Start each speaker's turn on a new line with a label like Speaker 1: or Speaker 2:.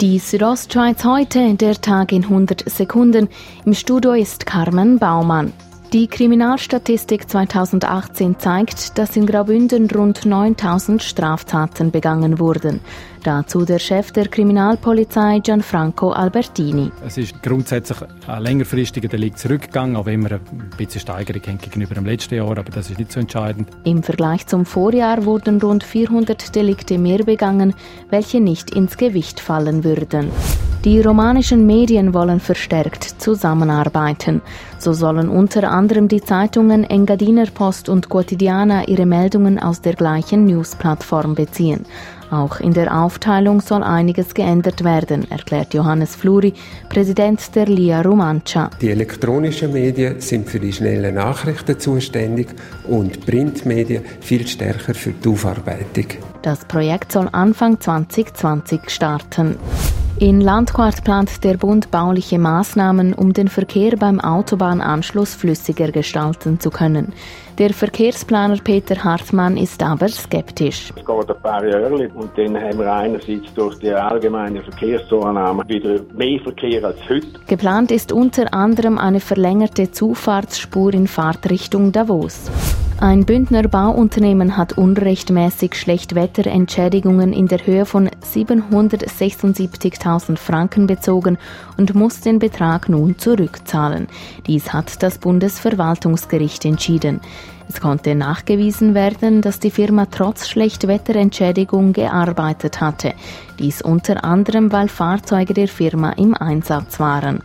Speaker 1: Die Südostschweiz heute, der Tag in 100 Sekunden. Im Studio ist Carmen Baumann. Die Kriminalstatistik 2018 zeigt, dass in Graubünden rund 9000 Straftaten begangen wurden. Dazu der Chef der Kriminalpolizei Gianfranco Albertini.
Speaker 2: Es ist grundsätzlich ein längerfristiger Delikt zurückgegangen, auch wenn wir ein bisschen Steigerung haben gegenüber dem letzten Jahr, aber das ist nicht so entscheidend.
Speaker 1: Im Vergleich zum Vorjahr wurden rund 400 Delikte mehr begangen, welche nicht ins Gewicht fallen würden. Die romanischen Medien wollen verstärkt zusammenarbeiten. So sollen unter anderem die Zeitungen Engadiner Post und Quotidiana ihre Meldungen aus der gleichen News-Plattform beziehen. Auch in der Aufteilung soll einiges geändert werden, erklärt Johannes Fluri, Präsident der LIA Romancia.
Speaker 3: Die elektronischen Medien sind für die schnellen Nachrichten zuständig und Printmedien viel stärker für die Aufarbeitung.
Speaker 1: Das Projekt soll Anfang 2020 starten. In Landquart plant der Bund bauliche Maßnahmen, um den Verkehr beim Autobahnanschluss flüssiger gestalten zu können. Der Verkehrsplaner Peter Hartmann ist aber skeptisch.
Speaker 4: Es geht ein paar Jahre und dann haben wir einerseits durch die allgemeine Verkehrszunahme wieder mehr Verkehr als heute.
Speaker 1: Geplant ist unter anderem eine verlängerte Zufahrtsspur in Fahrtrichtung Davos. Ein Bündner Bauunternehmen hat unrechtmäßig Schlechtwetterentschädigungen in der Höhe von 776.000 Franken bezogen und muss den Betrag nun zurückzahlen. Dies hat das Bundesverwaltungsgericht entschieden. Es konnte nachgewiesen werden, dass die Firma trotz Schlechtwetterentschädigung gearbeitet hatte. Dies unter anderem, weil Fahrzeuge der Firma im Einsatz waren.